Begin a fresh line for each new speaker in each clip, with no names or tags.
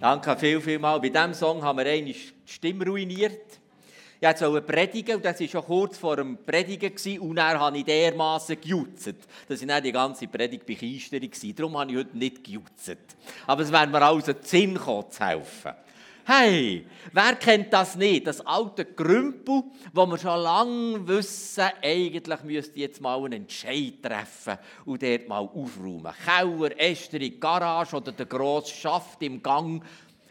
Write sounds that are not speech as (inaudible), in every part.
Danke viel, viel mal. Bei diesem Song haben wir eine die Stimme ruiniert. Ich wollte predigen und das war schon kurz vor dem Predigen und dann habe ich dermassen gejutzt, dass ich die ganze Predigt begeistert war. Darum habe ich heute nicht gejutzt. Aber es wäre mir also Sinn gekommen, zu helfen. Hey, wer kennt das nicht? Das alte Grümpel, wo wir schon lange wissen, eigentlich müsste jetzt mal einen Entscheid treffen und dort mal aufräumen. Keller, Ästerung, Garage oder der grosse Schaft im Gang.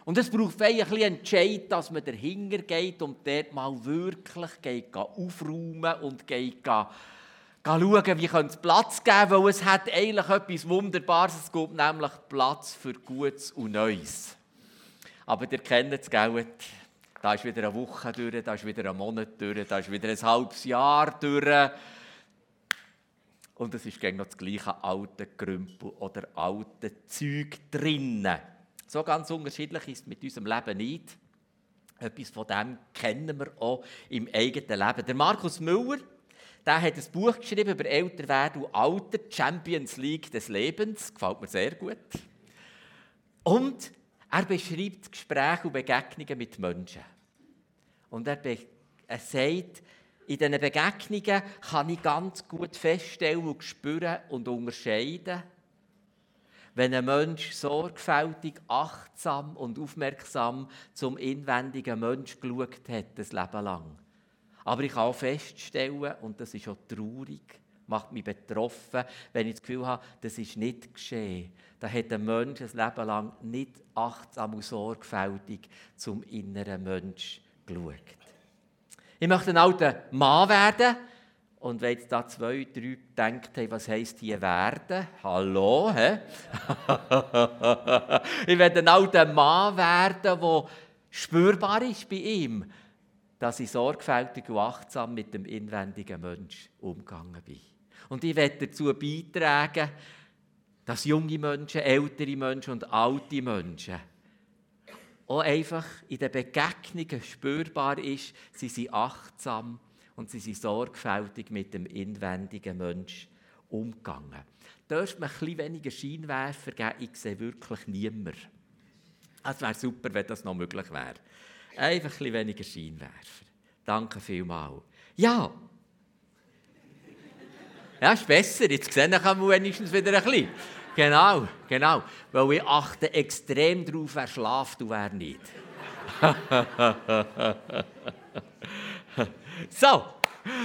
Und es braucht ein bisschen Entscheid, dass man dahinter geht und dort mal wirklich geht, aufräumen und geht, schauen, wie es Platz geben weil es hat eigentlich etwas Wunderbares. Es gibt nämlich Platz für Gutes und Neues. Aber ihr kennt es, gell? Da ist wieder eine Woche durch, da ist wieder ein Monat durch, da ist wieder ein halbes Jahr durch. Und es ist noch das gleiche alte Krümpel oder alte Zeug drinnen. So ganz unterschiedlich ist es mit unserem Leben nicht. Etwas von dem kennen wir auch im eigenen Leben. Der Markus Müller, der hat ein Buch geschrieben über Älterwerden und Alter, Champions League des Lebens. Gefällt mir sehr gut. Und er beschreibt Gespräche und Begegnungen mit Menschen. Und er, er sagt, in diesen Begegnungen kann ich ganz gut feststellen und spüren und unterscheiden, wenn ein Mensch sorgfältig, achtsam und aufmerksam zum inwendigen Mensch geschaut hat, das Leben lang. Aber ich kann auch feststellen, und das ist auch traurig, macht mich betroffen, wenn ich das Gefühl habe, das ist nicht geschehen. Da hat ein Mensch ein Leben lang nicht achtsam und sorgfältig zum inneren Mensch geschaut. Ich möchte ein alter Mann werden. Und wenn jetzt da zwei, drei denkt haben, was heisst hier werden? Hallo, hä? (laughs) ich werde ein alter Mann werden, der spürbar ist bei ihm, dass ich sorgfältig und achtsam mit dem inwendigen Mensch umgegangen bin. Und ich werde dazu beitragen, dass junge Menschen, ältere Menschen und alte Menschen auch einfach in den Begegnungen spürbar ist, sie sind achtsam und sie sind sorgfältig mit dem inwendigen Mensch umgegangen. Dürfte man ein bisschen weniger Scheinwerfer geben? Ich sehe wirklich niemand. Es wäre super, wenn das noch möglich wäre. Einfach ein bisschen weniger Scheinwerfer. Danke vielmals. Ja, ja, ist besser. Jetzt sehe ich wenigstens wieder ein bisschen. Genau, genau. Weil ich achte extrem darauf, wer schlaft und wer nicht. (laughs) so,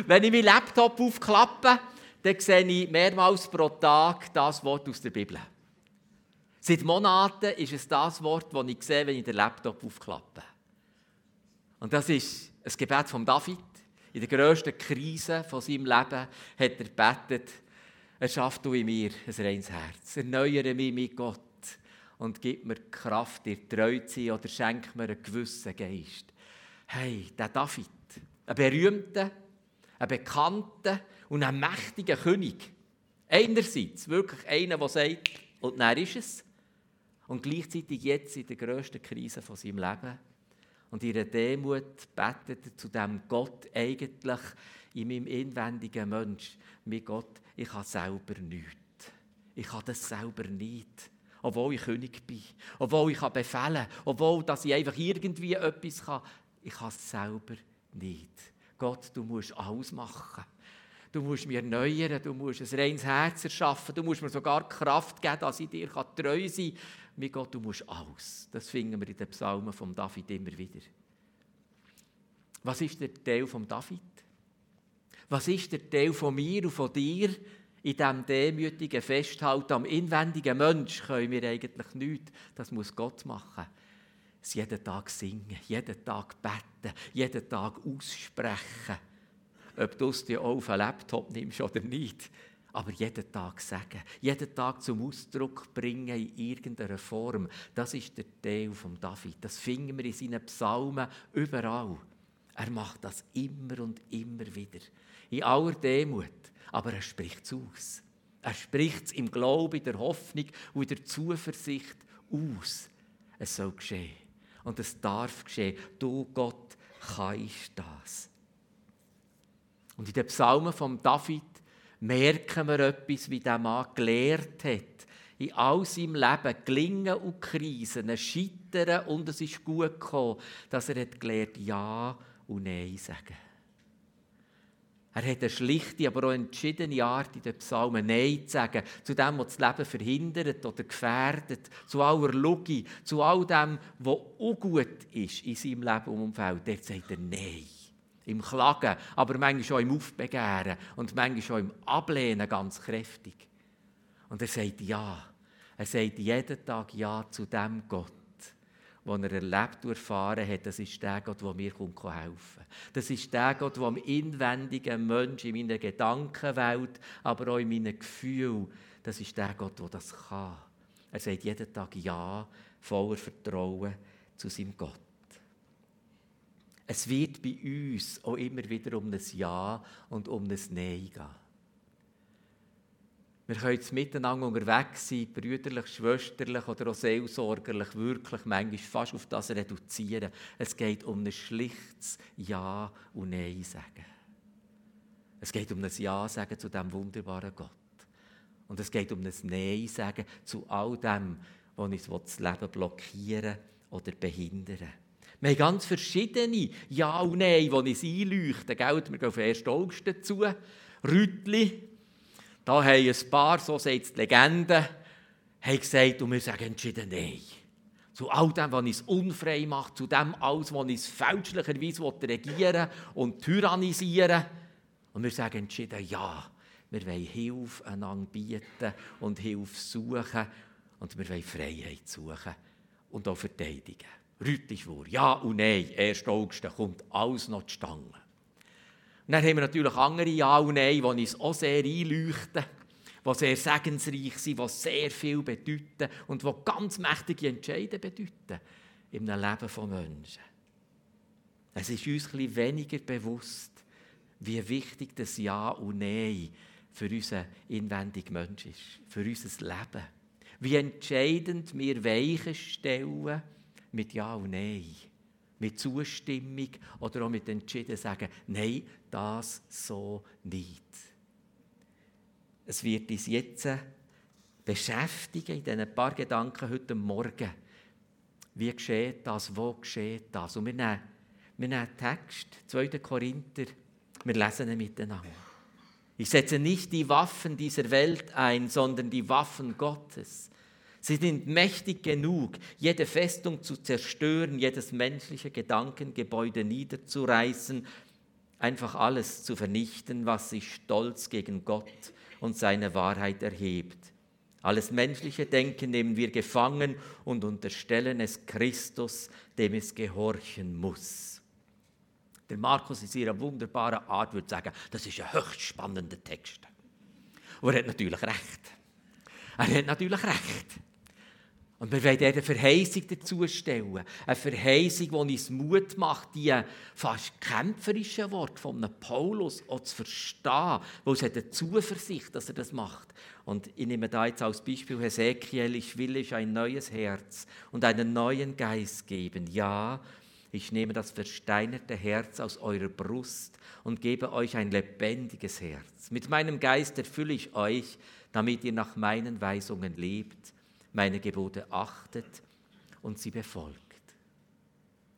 wenn ich meinen Laptop aufklappe, dann sehe ich mehrmals pro Tag das Wort aus der Bibel. Seit Monaten ist es das Wort, das ich sehe, wenn ich den Laptop aufklappe. Und das ist ein Gebet von David in der grössten Krise von seinem Leben hat er gebetet, erschaff du in mir ein reines Herz, erneuere mich mit Gott und gib mir Kraft, dir treu zu sein oder schenk mir einen gewissen Geist. Hey, der David, ein berühmter, ein bekannter und ein mächtiger König. Einerseits wirklich einer, der sagt, und dann ist es. Und gleichzeitig jetzt in der grössten Krise von seinem Leben und ihre Demut betet zu dem Gott eigentlich in meinem inwendigen Mensch. Mit Gott, ich habe selber nichts. Ich habe das selber nicht. Obwohl ich König bin. Obwohl ich befehlen kann. Obwohl dass ich einfach irgendwie etwas kann. Ich habe es selber nicht. Gott, du musst alles machen. Du musst mir erneuern, du musst ein reines Herz erschaffen, du musst mir sogar Kraft geben, dass ich dir treu sein kann mit Gott, du musst alles. Das finden wir in den Psalmen von David immer wieder. Was ist der Teil von David? Was ist der Teil von mir und von dir? In diesem demütigen Festhalten am inwendigen Mensch können wir eigentlich nichts. Das muss Gott machen. Es jeden Tag singen, jeden Tag beten, jeden Tag aussprechen. Ob du es dir auf einen Laptop nimmst oder nicht aber jeden Tag sagen, jeden Tag zum Ausdruck bringen in irgendeiner Form. Das ist der Teil von David. Das finden wir in seinen Psalmen überall. Er macht das immer und immer wieder. In aller Demut. Aber er spricht es aus. Er spricht es im Glauben, in der Hoffnung und in der Zuversicht aus. Es soll geschehen. Und es darf geschehen. Du, Gott, kannst das. Und in den Psalmen von David merken wir etwas, wie der Mann gelehrt hat, in all seinem Leben Gelingen und Krisen, Scheitern und es ist gut gekommen, dass er hat gelernt Ja und Nein sagen. Er hat eine schlichte, aber auch entschiedene Art in den Psalmen Nein zu sagen, zu dem, was das Leben verhindert oder gefährdet, zu aller Logik, zu all dem, was ungut ist in seinem Leben und Umfeld. Dort sagt er Nein. Im Klagen, aber manchmal auch im Aufbegehren und manchmal auch im Ablehnen ganz kräftig. Und er sagt Ja. Er sagt jeden Tag Ja zu dem Gott, den er erlebt und erfahren hat. Das ist der Gott, der mir helfen kann. Das ist der Gott, der am inwendigen Menschen in meiner Gedankenwelt, aber auch in meinen Gefühlen, das ist der Gott, der das kann. Er sagt jeden Tag Ja, voller Vertrauen zu seinem Gott. Es wird bei uns auch immer wieder um ein Ja und um ein Nein gehen. Wir können jetzt miteinander unterwegs sein, brüderlich, schwesterlich oder auch seelsorgerlich, wirklich manchmal fast auf das reduzieren. Es geht um ein schlichtes Ja und Nein sagen. Es geht um ein Ja sagen zu diesem wunderbaren Gott. Und es geht um ein Nein sagen zu all dem, was uns das Leben blockieren oder behindern Wir haben ganz verschiedene Ja und Nein, die uns einleuchten. Wir gehen auf den 1. August dazu. Rütli, da haben ein paar, so sagt die Legende, gesagt, und wir sagen entschieden Nein. Zu all dem, was uns unfrei macht, zu dem alles, was uns fälschlicherweise regieren und tyrannisieren Und wir sagen entschieden Ja. Wir wollen Hilfe einander bieten und Hilfe suchen. Und wir wollen Freiheit suchen und auch verteidigen. Rüttischwur, ja und nein, 1. August, kommt alles noch zustande. Und dann haben wir natürlich andere Ja und Nein, die uns auch sehr einleuchten, die sehr segensreich sind, die sehr viel bedeuten und die ganz mächtige Entscheidungen bedeuten im Leben von Menschen. Es ist uns ein weniger bewusst, wie wichtig das Ja und Nein für unseren inwendigen Mensch ist, für unser Leben. Wie entscheidend wir Weichen stellen mit Ja und Nein mit Zustimmung oder auch mit Entschieden sagen, nein, das so nicht. Es wird uns jetzt beschäftigen in diesen paar Gedanken heute Morgen. Wie geschieht das? Wo geschieht das? Und wir nehmen, wir nehmen Text, 2. Korinther, wir lesen ihn miteinander. Ich setze nicht die Waffen dieser Welt ein, sondern die Waffen Gottes. Sie sind mächtig genug, jede Festung zu zerstören, jedes menschliche Gedankengebäude niederzureißen, einfach alles zu vernichten, was sich stolz gegen Gott und seine Wahrheit erhebt. Alles menschliche Denken nehmen wir gefangen und unterstellen es Christus, dem es gehorchen muss. Der Markus in seiner wunderbaren Art würde sagen, das ist ein höchst spannender Text. Und er hat natürlich recht. Er hat natürlich recht. Und wir wollen eine Verheißung dazu stellen. Eine Verheißung, die uns Mut macht, die fast kämpferischen Worte von Paulus auch zu verstehen, wo es hat eine Zuversicht, dass er das macht. Und ich nehme da jetzt als Beispiel Hesekiel, ich will euch ein neues Herz und einen neuen Geist geben. Ja, ich nehme das versteinerte Herz aus eurer Brust und gebe euch ein lebendiges Herz. Mit meinem Geist erfülle ich euch, damit ihr nach meinen Weisungen lebt meine Gebote achtet und sie befolgt.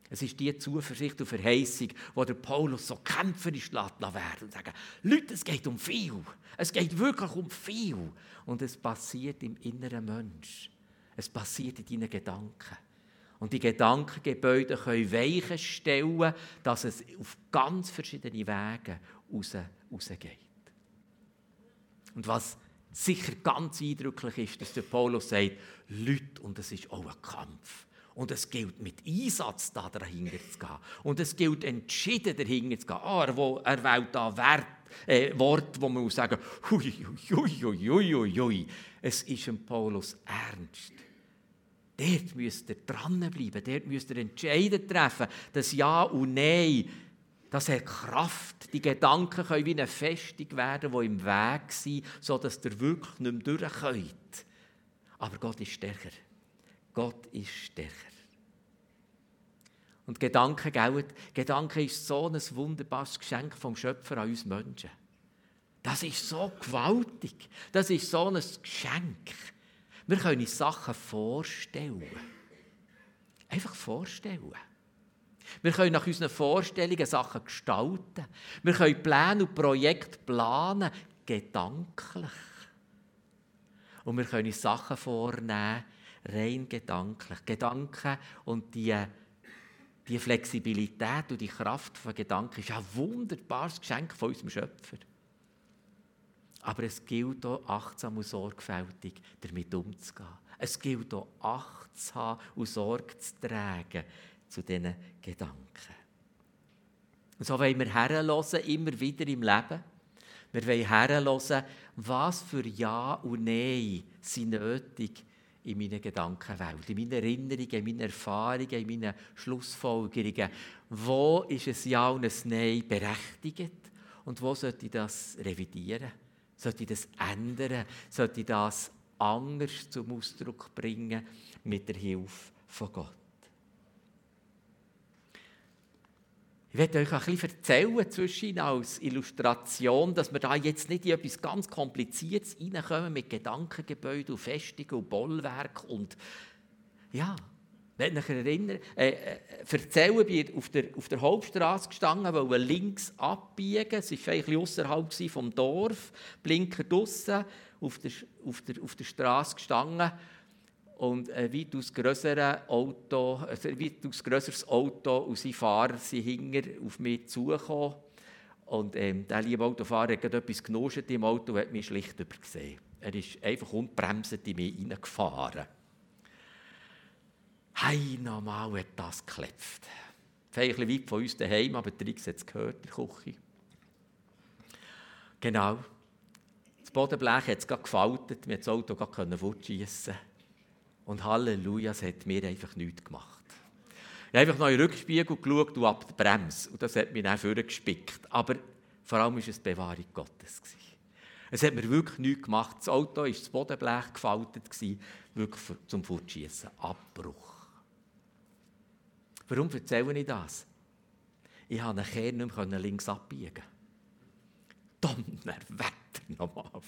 Es ist die Zuversicht und Verheißung, wo der Paulus so kämpferisch lässt werden und sagt, Leute, es geht um viel. Es geht wirklich um viel. Und es passiert im inneren Mensch. Es passiert in deinen Gedanken. Und die Gedankengebäude können Weichen stellen, dass es auf ganz verschiedene Wege raus, rausgeht. Und was sicher ganz eindrücklich ist, dass der Paulus sagt, Leute, und es ist auch ein Kampf. Und es gilt mit Einsatz da dahinter zu gehen. Und es gilt entschieden dahinter zu gehen. Ah, er, wählt da Wert, äh, Wort, wo man muss sagen, hui, hui, hui, hui, hui, hui. Es ist ein Paulus ernst. Dort müsst ihr dranbleiben, dort müsst ihr Entscheidungen treffen, das Ja und Nein das hat Kraft. Die Gedanken können wie eine Festung werden, die im Weg sind, sodass ihr wirklich nicht mehr durch könnt. Aber Gott ist stärker. Gott ist stärker. Und Gedanken, gell? Gedanken ist so ein wunderbares Geschenk vom Schöpfer an uns Menschen. Das ist so gewaltig. Das ist so ein Geschenk. Wir können uns Sachen vorstellen. Einfach vorstellen. Wir können nach unseren Vorstellungen Sachen gestalten. Wir können Pläne und Projekte planen, gedanklich. Und wir können Sachen vornehmen, rein gedanklich. Gedanken und die, die Flexibilität und die Kraft von Gedanken ist ein wunderbares Geschenk von unserem Schöpfer. Aber es gilt auch, achtsam und sorgfältig damit umzugehen. Es gilt auch, Acht zu haben und Sorge zu tragen zu diesen Gedanken. Und so wollen wir herhören, immer wieder im Leben. Wir wollen herhören, was für Ja und Nein sind nötig in meiner Gedankenwelt, in meinen Erinnerungen, in meinen Erfahrungen, in meinen Schlussfolgerungen. Wo ist ein Ja und ein Nein berechtigt und wo sollte ich das revidieren? Sollte ich das ändern? Sollte ich das anders zum Ausdruck bringen mit der Hilfe von Gott? Ich werde euch ein bisschen erzählen zwischen als Illustration, dass wir da jetzt nicht in etwas ganz Kompliziertes reinkommen mit Gedankengebäuden und Festungen und Bollwerk und ja, wenn ich erinnere, äh, äh, erzählen, bin auf der, auf der Hauptstraße gestanden, wollte links abbiegen. Es war ein außerhalb vom Dorf, Blinker draussen, auf der, auf der, auf der Straße gestanden und ein weitaus grösseres Auto, ein weitaus grösseres Auto und sein Fahrer sind hinter auf mich zugekommen. Und ähm, der liebe Autofahrer hat etwas genuscht im Auto und hat mich schlicht übergesehen. Er ist einfach unbremsend in mich hineingefahren. Hey, normal hat das geklopft. Vielleicht ein weit von uns daheim, aber der Rix hat es gehört, der Küche. Genau. Das Bodenblech hat es gefaltet, wir konnten das Auto gerade fortschiessen. Und Halleluja, es hat mir einfach nichts gemacht. Ich habe einfach noch in den Rückspiegel geschaut und ab der Bremse. Und das hat mich dann vorgespickt. Aber vor allem war es die Bewahrung Gottes. Es hat mir wirklich nichts gemacht. Das Auto war das Bodenblech gefaltet, wirklich zum Fortschießen. Abbruch. Warum erzähle ich das? Ich konnte nachher nicht mehr links abbiegen. Donnerwetter nochmal.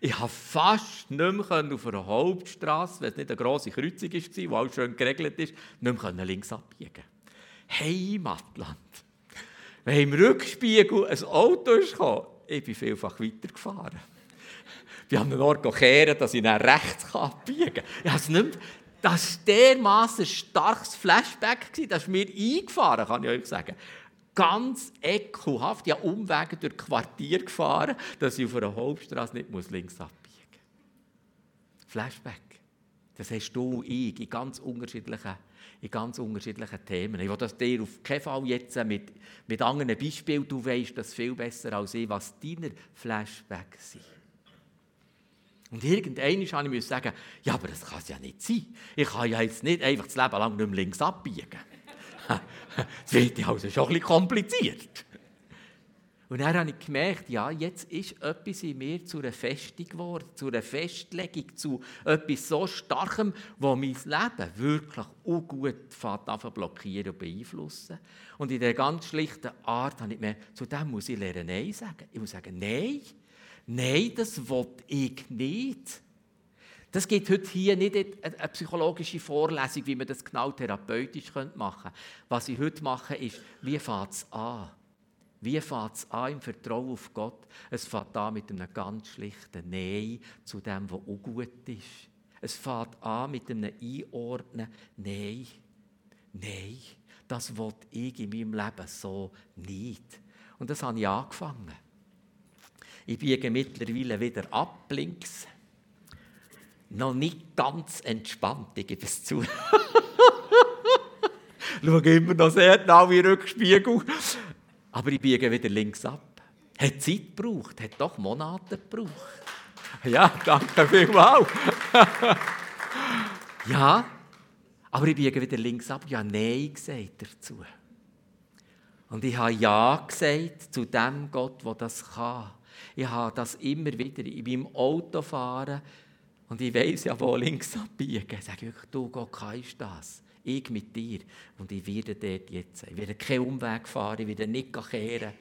Ich konnte fast nicht mehr auf einer Hauptstraße, wenn es nicht eine grosse Kreuzung war, wo alles schön geregelt ist, nicht mehr links abbiegen. Heimatland. Wenn im Rückspiegel ein Auto kam, ich bin vielfach weitergefahren. Wir haben einen Ort kehren, dass ich dann rechts abbiegen kann. Ich habe das war dermaßen ein starkes Flashback, das ist mir eingefahren, kann ich euch sagen ganz ekelhaft, ja Umwege durch Quartier gefahren, dass ich auf einer Hauptstraße nicht muss links abbiegen muss. Flashback. Das hast du ich in ganz unterschiedlichen, in ganz unterschiedlichen Themen. Ich will das dir auf keinen Fall jetzt mit, mit anderen Beispielen, du weißt das viel besser als ich, was deine Flashbacks sind. Und irgendwann musste ich sagen, ja, aber das kann es ja nicht sein. Ich kann ja jetzt nicht einfach das Leben lang nicht mehr links abbiegen. (laughs) Das wird also schon bisschen kompliziert. Und dann habe ich gemerkt, ja, jetzt ist etwas in mir zu einer Festung geworden, zu einer Festlegung, zu etwas so Starkem, das mein Leben wirklich ungut anfangen blockieren und beeinflussen. Und in der ganz schlichten Art habe ich mir, zu dem muss ich lernen Nein sagen. Ich muss sagen, Nein, nein, das will ich nicht. Das gibt heute hier nicht eine psychologische Vorlesung, wie man das genau therapeutisch machen könnte. Was ich heute mache, ist, wie fängt es an? Wie fängt es an im Vertrauen auf Gott? Es fängt an mit einem ganz schlichten Nein zu dem, was auch gut ist. Es fängt an mit einem Einordnen. Nein, nein, das will ich in meinem Leben so nicht. Und das habe ich angefangen. Ich biege mittlerweile wieder ab links noch nicht ganz entspannt, ich gebe es zu. (laughs) Schaue immer noch sehr genau wie Rückspiegel. Aber ich biege wieder links ab. Hat Zeit gebraucht, hat doch Monate gebraucht. Ja, danke vielmals. (laughs) ja, aber ich biege wieder links ab. Ja, Nein gesagt dazu. Und ich habe Ja gesagt zu dem Gott, der das kann. Ich habe das immer wieder in meinem Autofahren und ich weiß ja, wo links abbiegen. Ich sage wirklich, du Gott, kannst das. Ich mit dir. Und ich werde dort jetzt. Ich werde keinen Umweg fahren, ich werde nicht kehren.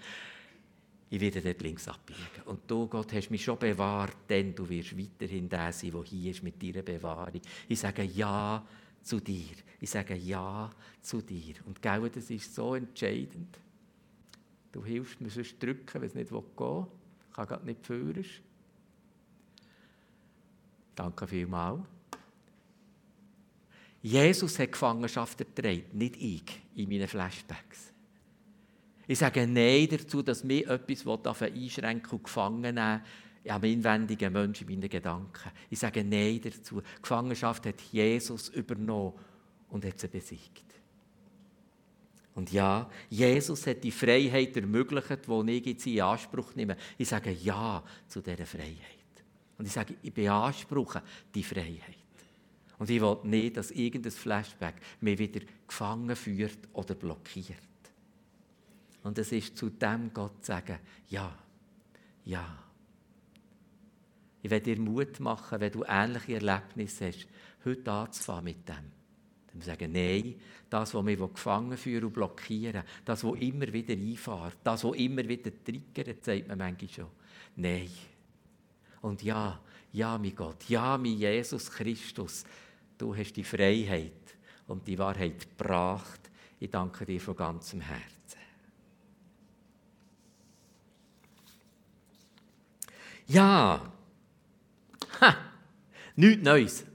ich werde dort links abbiegen. Und du, Gott, hast mich schon bewahrt, denn du wirst weiterhin der sein, der hier ist mit deiner Bewahrung. Ich sage Ja zu dir. Ich sage Ja zu dir. Und gell, das ist so entscheidend. Du hilfst mir sonst drücken, wenn es nicht gehen will. Ich kann gerade nicht führen. Danke vielmals. Jesus hat Gefangenschaft ertragen, nicht ich in meinen Flashbacks. Ich sage Nein dazu, dass mir etwas einschränken und gefangen nehmen am inwendigen Menschen, in meinen Gedanken. Ich sage Nein dazu. Gefangenschaft hat Jesus übernommen und hat sie besiegt. Und ja, Jesus hat die Freiheit ermöglicht, die ich jetzt in Anspruch nehme. Ich sage Ja zu dieser Freiheit. Und ich sage, ich beanspruche die Freiheit. Und ich will nicht, dass irgendein Flashback mich wieder gefangen führt oder blockiert. Und es ist zu dem Gott sagen, ja, ja. Ich werde dir Mut machen, wenn du ähnliche Erlebnisse hast, heute anzufangen mit dem. Dann sagen, nein, das, was mich gefangen führt und blockieren, das, was immer wieder einfahrt, das, was immer wieder triggert, sagt man manchmal schon. Nein. Und ja, ja, mein Gott, ja, mein Jesus Christus, du hast die Freiheit und die Wahrheit gebracht. Ich danke dir von ganzem Herzen. Ja, ha, nichts Neues.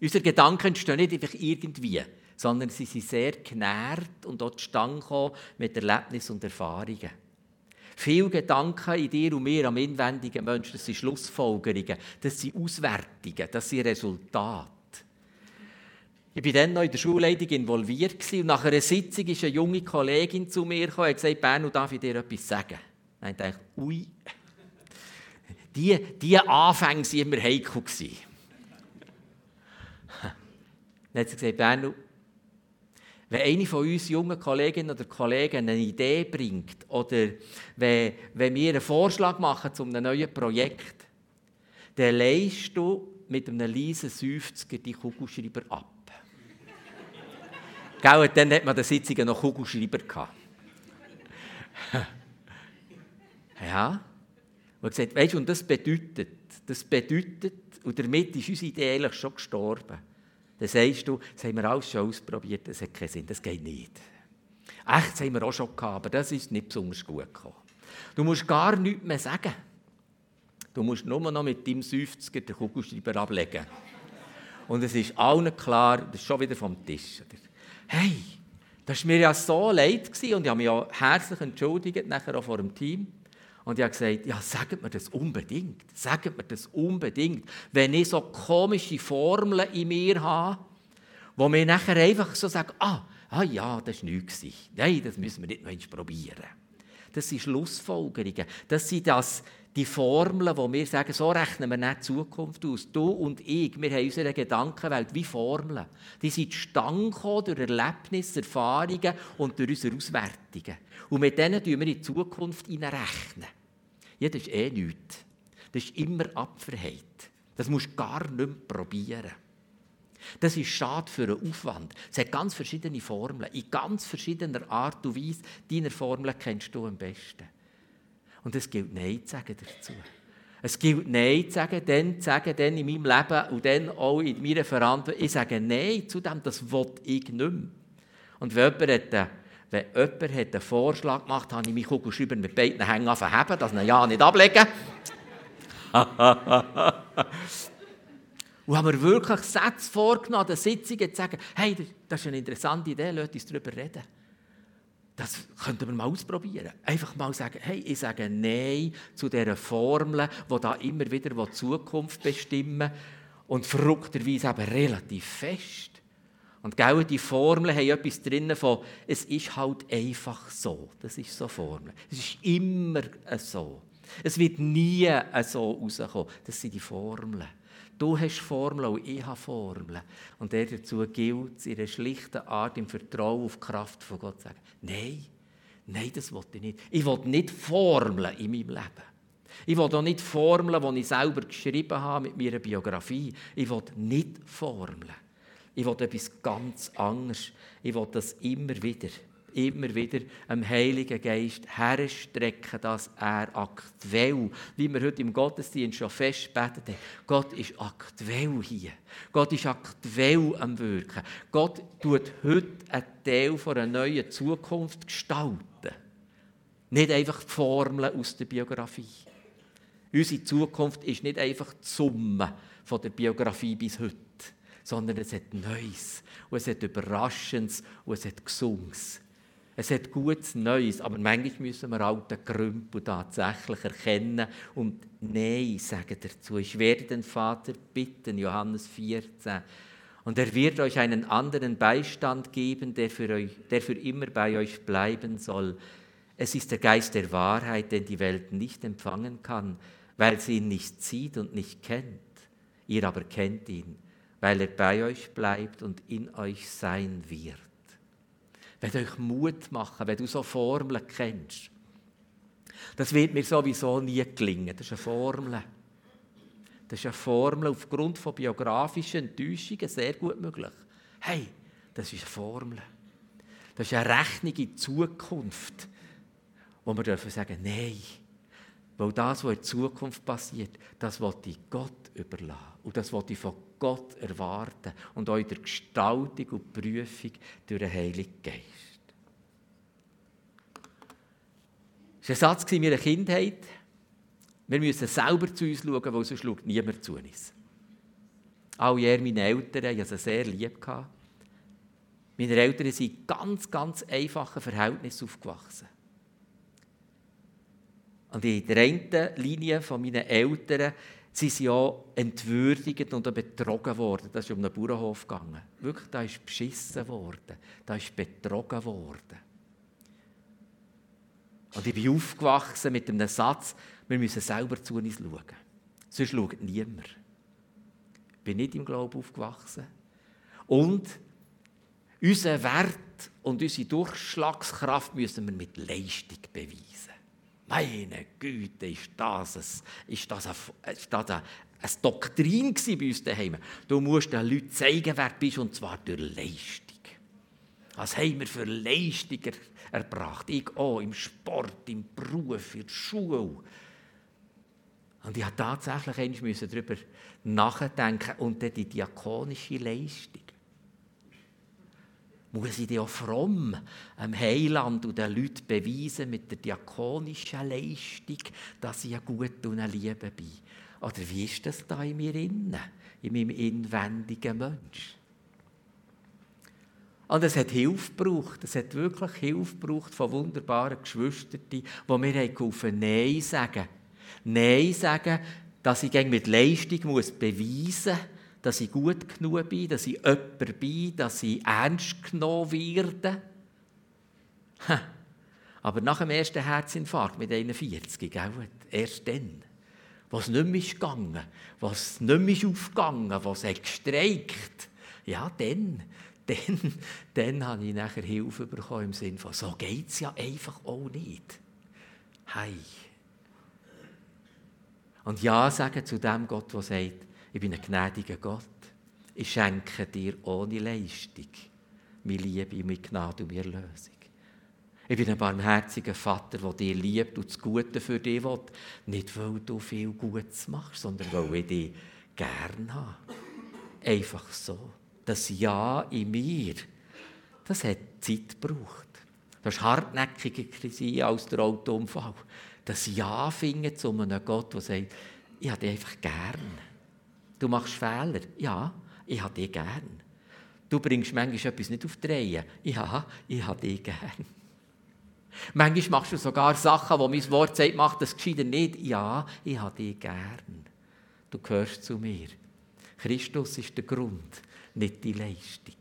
Unsere Gedanken entstehen nicht einfach irgendwie, sondern sie sind sehr genährt und auch zustande mit Erlebnissen und Erfahrungen. Viele Gedanken in dir und mir am inwendigen Menschen, das sind Schlussfolgerungen, das sind Auswertungen, das sind Resultate. Ich war dann noch in der Schulleitung involviert und nach einer Sitzung ist eine junge Kollegin zu mir und gesagt, Berno, darf ich dir etwas sagen? Dann dachte ich, ui, die, die Anfänge waren immer heikel. Dann hat sie gesagt, Berno, wenn eine von uns jungen Kolleginnen oder Kollegen eine Idee bringt oder wenn, wenn wir einen Vorschlag machen zu einem neuen Projekt, dann leist du mit einem leisen Seufzer die Kugelschreiber ab. (laughs) Gell, dann hat man den Sitzungen noch Kugelschreiber gehabt. (laughs) ja. Und gesagt, weißt du, und das bedeutet, das bedeutet, und damit ist unsere Idee eigentlich schon gestorben. Dann sagst du, das haben wir alles schon ausprobiert, das hat keinen Sinn, das geht nicht. Echt, das haben wir auch schon gehabt, aber das ist nicht besonders gut gekommen. Du musst gar nichts mehr sagen. Du musst nur noch mit deinem Seufzer den Kugelschreiber ablegen. Und es ist allen klar, das ist schon wieder vom Tisch. Hey, das war mir ja so leid und ich habe mich auch herzlich entschuldigt, nachher auch vor dem Team. Und ich habe gesagt, ja, sagt mir das unbedingt. Sagt mir das unbedingt. Wenn ich so komische Formeln in mir habe, wo mir nachher einfach so sagen, ah, ah ja, das war nichts. Nein, das müssen wir nicht noch probieren. Das sind Schlussfolgerungen. Das sind das, die Formeln, wo wir sagen, so rechnen wir nicht die Zukunft aus. Du und ich, wir haben unsere Gedankenwelt wie Formeln. Die sind zustande durch Erlebnisse, Erfahrungen und durch unsere Auswertungen. Und mit denen rechnen wir in die Zukunft rechnen. Ja, das ist eh nichts. Das ist immer Abverheit. Das musst du gar nicht mehr probieren. Das ist schade für den Aufwand. Es hat ganz verschiedene Formeln, in ganz verschiedener Art und Weise. Deine Formel kennst du am besten. Und es gilt Nein zu sagen dazu. Es gilt Nein zu sagen, dann zu sagen, dann in meinem Leben und dann auch in meiner Verantwortung. Ich sage Nein zu dem, das will ich nicht mehr. Und wenn jemand, hat, wenn jemand einen Vorschlag gemacht hat, habe ich mich Kugelschreiber mit beiden Hängen anfangen, dass ich Ja nicht ablegen Und haben wir wirklich Sätze vorgenommen, an Sitzungen zu sagen, hey, das ist eine interessante Idee, lass uns darüber reden. Das könnten wir mal ausprobieren. Einfach mal sagen, hey, ich sage Nein zu dieser Formel, die da immer wieder die Zukunft bestimmen und verrückterweise eben relativ fest. Und genau die Formeln haben etwas drin von, es ist halt einfach so. Das ist so Formel. Es ist immer so. Es wird nie so rauskommen. Das sind die Formeln. Du hast Formeln und ich habe Formeln. Und der dazu gilt es in einer schlichten Art im Vertrauen auf die Kraft von Gott zu sagen, nein, nein, das will ich nicht. Ich will nicht Formeln in meinem Leben. Ich will auch nicht Formeln, die ich selber geschrieben habe mit meiner Biografie. Ich will nicht Formeln. Ich will etwas ganz anderes. Ich will das immer wieder. immer wieder am Heiligen Geist herstrecken, dass er aktuell, wie wir heute im Gottesdienst schon festbeten haben, Gott ist aktuell hier. Gott ist aktuell am Wirken. Gott tut heute einen Teil einer neuen Zukunft gestalten. Nicht einfach die Formeln aus der Biografie. Unsere Zukunft ist nicht einfach die Summe von der Biografie bis heute, sondern es hat Neues, und es hat Überraschendes und es hat Gesunges. Es hat gutes Neues, aber manchmal müssen wir alte Krümpel tatsächlich erkennen und Nein sagen dazu. Ich werde den Vater bitten, Johannes 14. Und er wird euch einen anderen Beistand geben, der für, euch, der für immer bei euch bleiben soll. Es ist der Geist der Wahrheit, den die Welt nicht empfangen kann, weil sie ihn nicht sieht und nicht kennt. Ihr aber kennt ihn, weil er bei euch bleibt und in euch sein wird wird euch Mut machen, wenn du so Formeln kennst. Das wird mir sowieso nie gelingen. Das ist eine Formel. Das ist eine Formel aufgrund von biografischen Enttäuschungen sehr gut möglich. Hey, das ist eine Formel. Das ist eine Rechnung in die Zukunft, wo wir dürfen sagen, nein, weil das, was in Zukunft passiert, das wollte ich Gott überlassen. Und das wollte ich von Gott erwarten und auch in der Gestaltung und Prüfung durch den Heiligen Geist. Das war ein Satz in meiner Kindheit. Wir müssen selber zu uns schauen, weil sonst schaut niemand zu uns. Alle Jahre meine Eltern, ich hatte sie sehr lieb. Meine Eltern sind in ganz, ganz einfachen Verhältnissen aufgewachsen. Und in der einen Linie von meinen Eltern sie sind ja entwürdigt und betrogen worden. Das ist um einen Bauernhof gegangen. Wirklich, da ist beschissen worden. Da ist betrogen worden. Und ich bin aufgewachsen mit einem Satz, wir müssen selber zu uns schauen. Sonst schaut niemand. Ich bin nicht im Glauben aufgewachsen. Und unseren Wert und unsere Durchschlagskraft müssen wir mit Leistung beweisen. Meine Güte, ist das, ein, ist das, ein, ist das ein, eine Doktrin bei uns daheim. Du musst den Leuten zeigen, wer du bist, und zwar durch Leistung. Was haben wir für Leistung erbracht? Ich auch, im Sport, im Beruf, in der Schule. Und ich musste tatsächlich darüber nachdenken und dann die diakonische Leistung muss ich dir auch fromm am Heiland und den Leuten beweisen mit der diakonischen Leistung, dass ich ein gut und ein Liebe bin. Oder wie ist das da in mir innen, in meinem inwendigen Mensch? Und es hat Hilfe gebraucht. Es hat wirklich Hilfe gebraucht von wunderbaren Geschwistern, die mir geholfen Nein sagen. Nein sagen, dass ich mit Leistung beweisen muss, dass ich gut genug bin, dass ich jemand bin, dass ich ernst genommen werde. Aber nach dem ersten Herzinfarkt mit 41, gell, erst dann, was nicht mehr ist gegangen, was nicht mehr ist aufgegangen, was hat gestreikt, ja, dann, (laughs) dann, dann habe ich nachher Hilfe bekommen im Sinne von, so geht es ja einfach auch nicht. Hey. Und Ja sagen zu dem Gott, der sagt, ich bin ein gnädiger Gott. Ich schenke dir ohne Leistung meine Liebe, meine Gnade und meine Erlösung. Ich bin ein barmherziger Vater, der dir liebt und das Gute für dich will. Nicht, weil du viel Gutes machst, sondern weil ich dich gern habe. Einfach so. Das Ja in mir, das hat Zeit gebraucht. Das war hartnäckiger als der Autounfall. Das Ja finden zu einem Gott, der sagt, ich habe dich einfach gern. Du machst Fehler. Ja, ich habe dich gern. Du bringst manchmal etwas nicht auf die Reihe. Ja, ich habe dich gern. Manchmal machst du sogar Sachen, wo mein Wort sagt, mach das gescheiter nicht. Ja, ich habe dich gern. Du gehörst zu mir. Christus ist der Grund, nicht die Leistung.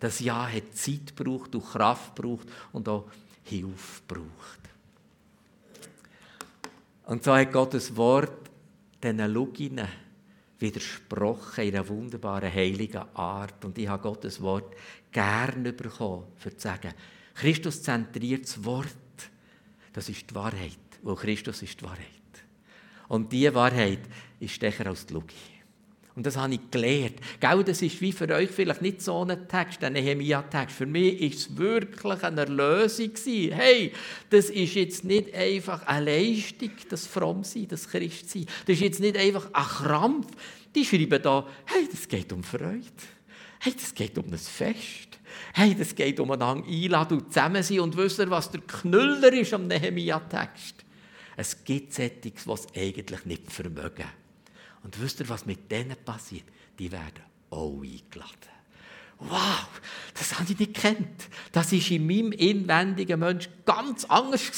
Das Ja hat Zeit gebraucht und Kraft gebraucht und auch Hilfe gebraucht. Und so hat Gottes Wort diesen Luginen widersprochen in einer wunderbaren, heiligen Art. Und ich habe Gottes Wort gern bekommen, für zu sagen, Christus zentriert das Wort. Das ist die Wahrheit, weil Christus ist die Wahrheit. Und diese Wahrheit ist stärker als die Logik. Und das habe ich gelernt. Gell, das ist wie für euch vielleicht nicht so ein Text, ein Nehemia-Text. Für mich war es wirklich eine Erlösung. Hey, das ist jetzt nicht einfach eine Leistung, das Frommsein, das Christsein. Das ist jetzt nicht einfach ein Krampf. Die schreiben da, hey, das geht um Freude. Hey, das geht um ein Fest. Hey, das geht um einander einladen und zusammen sein und wissen, was der Knüller ist am Nehemia-Text. Es gibt Settings, die es eigentlich nicht vermögen. Und wisst ihr, was mit denen passiert? Die werden auch eingeladen. Wow, das habe ich nicht gekannt. Das war in meinem inwendigen Mensch ganz anders.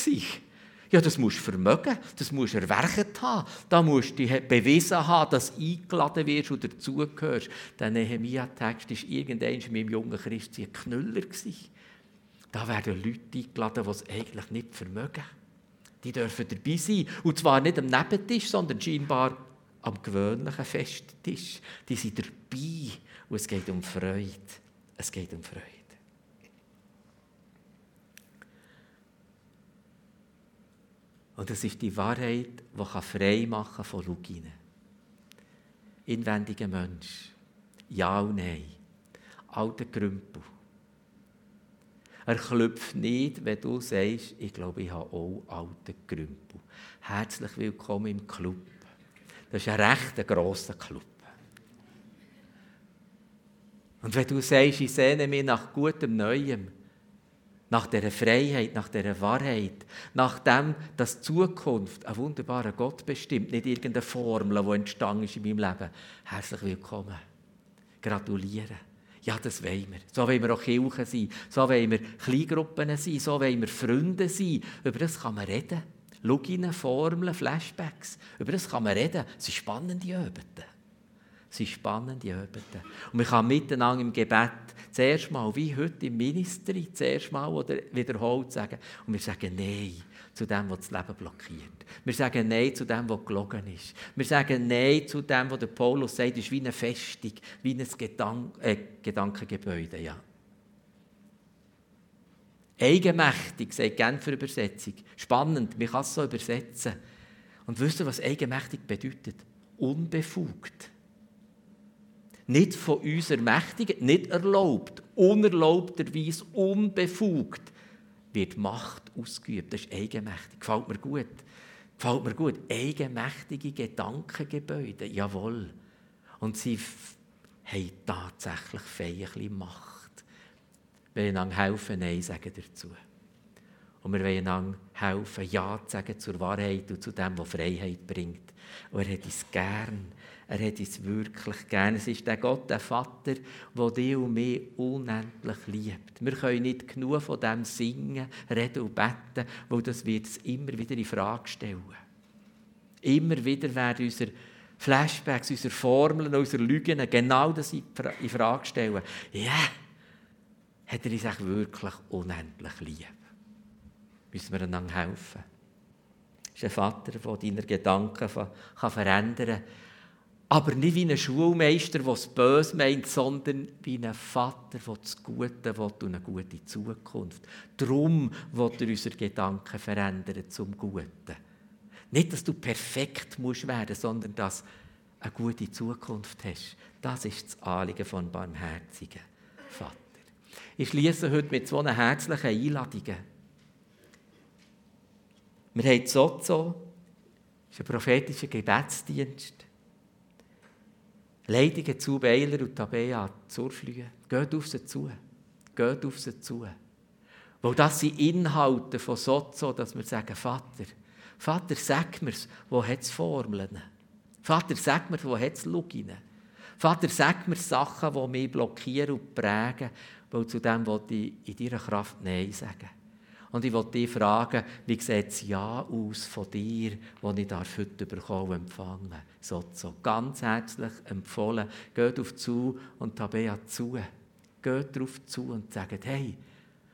Ja, das musst du vermögen, das musst du erwerkt haben. Da musst du bewiesen haben, dass du eingeladen wirst und dazugehörst. Der Nehemiah-Text war irgendwann in meinem jungen Christi ein Knüller. Da werden Leute eingeladen, die es eigentlich nicht vermögen. Die dürfen dabei sein. Und zwar nicht am Nebentisch, sondern scheinbar am gewöhnlichen Festtisch. Die sind dabei und es geht um Freude. Es geht um Freude. Und das ist die Wahrheit, die frei machen kann von Luginen. Inwendiger Mensch. Ja und Nein. Alter Krümpel. Er klopft nicht, wenn du sagst, ich glaube, ich habe auch alte Krümpel. Herzlich willkommen im Club. Das ist ein recht grosser Club. Und wenn du sagst, ich sehne mich nach gutem Neuem, nach der Freiheit, nach der Wahrheit, nach dem, dass die Zukunft einen wunderbaren Gott bestimmt, nicht irgendeine Formel, die entstanden ist in meinem Leben. Herzlich willkommen. Gratulieren. Ja, das wollen wir. So wollen wir auch Kirchen sein. So wollen wir Kleingruppen sein. So wollen wir Freunde sein. Über das kann man reden. Loginen, Formeln, Flashbacks. Über das kann man reden. Es sind spannende Übungen. Es sind spannende Übungen. Und man kann miteinander im Gebet zuerst mal, wie heute im Ministry, zuerst mal oder wiederholt sagen. Und wir sagen Nein zu dem, was das Leben blockiert. Wir sagen Nein zu dem, was gelogen ist. Wir sagen Nein zu dem, was der Paulus sagt, ist wie eine Festung, wie ein Gedank äh, Gedankengebäude. Ja. Eigenmächtig, sagt Genfer Übersetzung. Spannend, man kann es so übersetzen. Und wisst ihr, was eigenmächtig bedeutet? Unbefugt. Nicht von uns ermächtigt, nicht erlaubt, unerlaubterweise unbefugt wird Macht ausgeübt. Das ist eigenmächtig. Gefällt mir gut. Gefällt mir gut. Eigenmächtige Gedankengebäude, jawohl. Und sie haben tatsächlich feierlich Macht. Wir wollen einander helfen, Nein sagen dazu. Und wir wollen einander helfen, Ja zu sagen zur Wahrheit und zu dem, was Freiheit bringt. Und er hat uns gern. Er hat uns wirklich gern. Es ist der Gott, der Vater, der dich und mich unendlich liebt. Wir können nicht genug von dem singen, reden und beten, weil das wird es immer wieder in Frage stellen. Immer wieder werden unsere Flashbacks, unsere Formeln, unsere Lügen genau das in Frage stellen. Ja, yeah hat er uns wirklich unendlich lieb. Müssen wir einander helfen. Das ist ein Vater, der deine Gedanken verändern kann. Aber nicht wie ein Schulmeister, der es böse meint, sondern wie ein Vater, der das Gute will und eine gute Zukunft. Darum will er unsere Gedanken verändern zum Guten. Nicht, dass du perfekt musst werden sondern dass du eine gute Zukunft hast. Das ist das Anliegen von barmherzigen Vater. Ich schließe heute mit zwei herzlichen Einladungen. Wir haben Sozo, das ist ein prophetischer Gebetsdienst. Leidungen zu Weiler und Tabea Zurflühe. Geht auf sie zu. Geht auf sie zu. Weil das sind Inhalte von Sozo, dass wir sagen, Vater, Vater, sag mir's, wo hat es Formeln? Vater, sag mir, wo hat es Luginen? Vater, sag mir Sachen, die mich blockieren und prägen, weil zu dem wollte ich in deiner Kraft Nein sagen. Und ich wollte dich fragen, wie sieht das Ja aus von dir, das ich heute bekommen empfangen so, so ganz herzlich empfohlen. Geht auf zu und Tabea zu. Geht darauf zu und sagt, hey,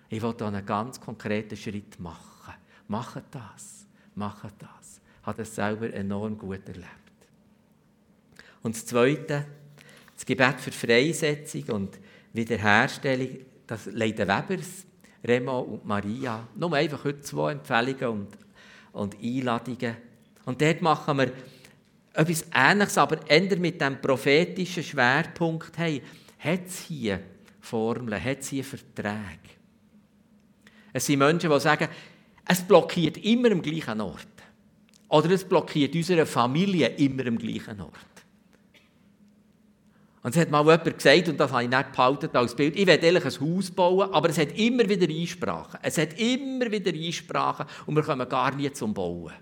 ich will da einen ganz konkreten Schritt machen. Macht das. Macht das. Habe das selber enorm gut erlebt. Und das Zweite, das Gebet für Freisetzung und Wiederherstellung, das leiden Webers, Remo und Maria. Nur einfach heute zwei Empfehlungen und, und Einladungen. Und dort machen wir etwas Ähnliches, aber eher mit dem prophetischen Schwerpunkt, hey, hat es hier Formeln, hat es hier Verträge? Es sind Menschen, die sagen, es blockiert immer am gleichen Ort. Oder es blockiert unsere Familie immer am gleichen Ort. Und es hat mal jemand gesagt, und das habe ich nicht behalten als Bild, ich will eigentlich ein Haus bauen, aber es hat immer wieder Einsprachen. Es hat immer wieder Einsprachen und wir kommen gar nie zum Bauen.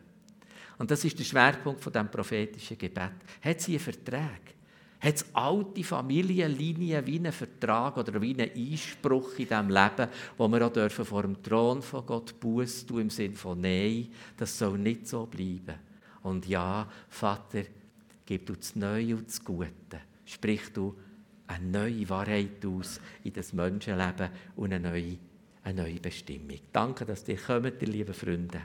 Und das ist der Schwerpunkt von dem prophetischen Gebet. Hat sie einen Vertrag? Hat es alte Familienlinien wie einen Vertrag oder wie einen Einspruch in diesem Leben, wo wir auch dürfen vor dem Thron von Gott Buß tun im Sinne von Nein, das soll nicht so bleiben. Und ja, Vater, gib du das Neue und das Gute. Sprich du eine neue Wahrheit aus in das Menschenleben und eine neue, eine neue Bestimmung. Danke, dass ihr kommt, liebe Freunde.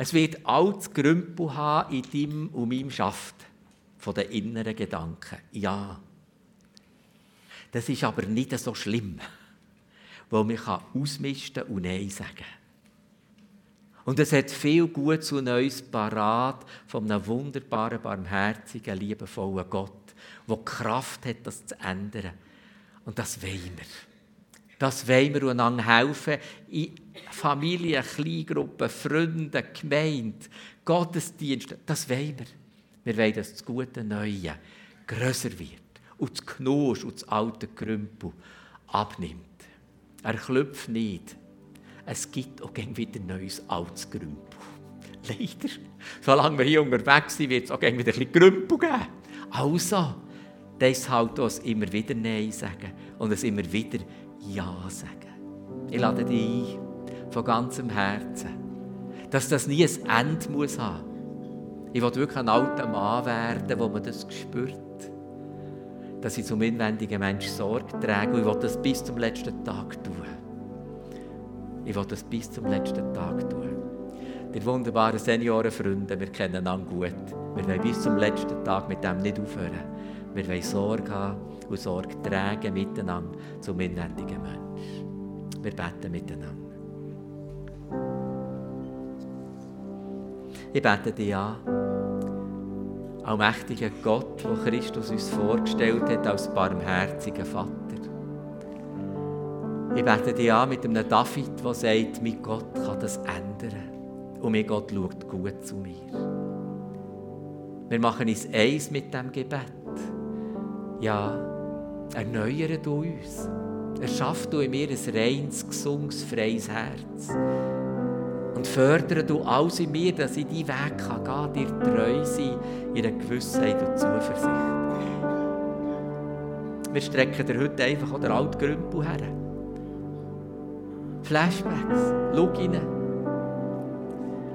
Es wird alles Grümpel haben in deinem und meinem Schaft von den inneren Gedanken. Ja. Das ist aber nicht so schlimm, weil man ausmisten und Nein sagen Und es hat viel Gutes und Neues parat von einem wunderbaren, barmherzigen, liebevollen Gott, der Kraft hat, das zu ändern. Und das wollen wir. Das wollen wir einander helfen in Familien, Kleingruppen, Freunden, Gemeinde, Gottesdienst. Das wollen wir. Wir wollen, dass das gute Neue grösser wird und das Knusch und das alte Krümpel abnimmt. Er klopft nicht. Es gibt auch wieder neues altes Krümpel. Leider. Solange wir hier unterwegs sind, wird es auch wieder ein bisschen Krümpel geben. Also, deshalb uns immer wieder Nein sagen und es immer wieder ja sagen. Ich lade dich ein, von ganzem Herzen, dass das nie ein Ende muss haben. Ich will wirklich ein alter Mann werden, wo man das spürt. Dass ich zum inwendigen Menschen Sorge trage und ich will das bis zum letzten Tag tun. Ich will das bis zum letzten Tag tun. Die wunderbaren Seniorenfreunde, wir kennen einander gut. Wir wollen bis zum letzten Tag mit dem nicht aufhören. Wir wollen Sorge haben und Sorge tragen miteinander zum inwendigen Mensch. Wir beten miteinander. Ich bete dich an, allmächtiger Gott, wo Christus uns vorgestellt hat als barmherziger Vater. Ich bete dich an mit einem David, der sagt, mein Gott kann das ändern. Und mein Gott schaut gut zu mir. Wir machen uns eins mit dem Gebet. Ja, erneuere du uns. Erschaff du in mir ein reines, gesundes, freies Herz. Und fördere du alles in mir, dass ich deinen Weg kann gehen, dir treu sein, in einer Gewissheit und Zuversicht. Wir strecken dir heute einfach auch den alten Grümpel her. Flashbacks, schau rein.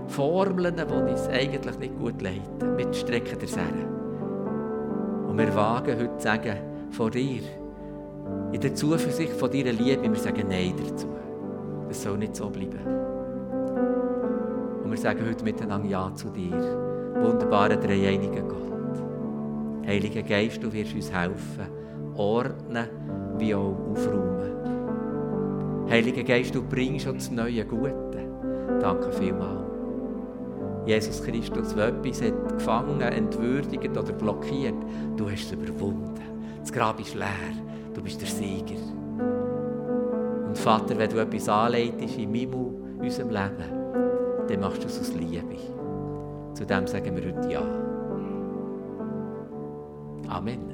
Formeln, die uns eigentlich nicht gut leiten. Wir strecken dir her. Und wir wagen heute zu sagen, vor dir, in der Zuversicht von deiner Liebe, wir sagen Nein dazu. Es soll nicht so bleiben. Und wir sagen heute miteinander Ja zu dir, wunderbarer dreieiniger Gott. Heiliger Geist, du wirst uns helfen, ordnen wie auch aufräumen. Heiliger Geist, du bringst uns neue Gute. Danke vielmals. Jesus Christus, der etwas hat gefangen, entwürdigt oder blockiert, du hast es überwunden. Das Grab ist leer, du bist der Sieger. Und Vater, wenn du etwas anleitest in meinem, unserem Leben, dann machst du es aus Liebe. Zu dem sagen wir heute Ja. Amen.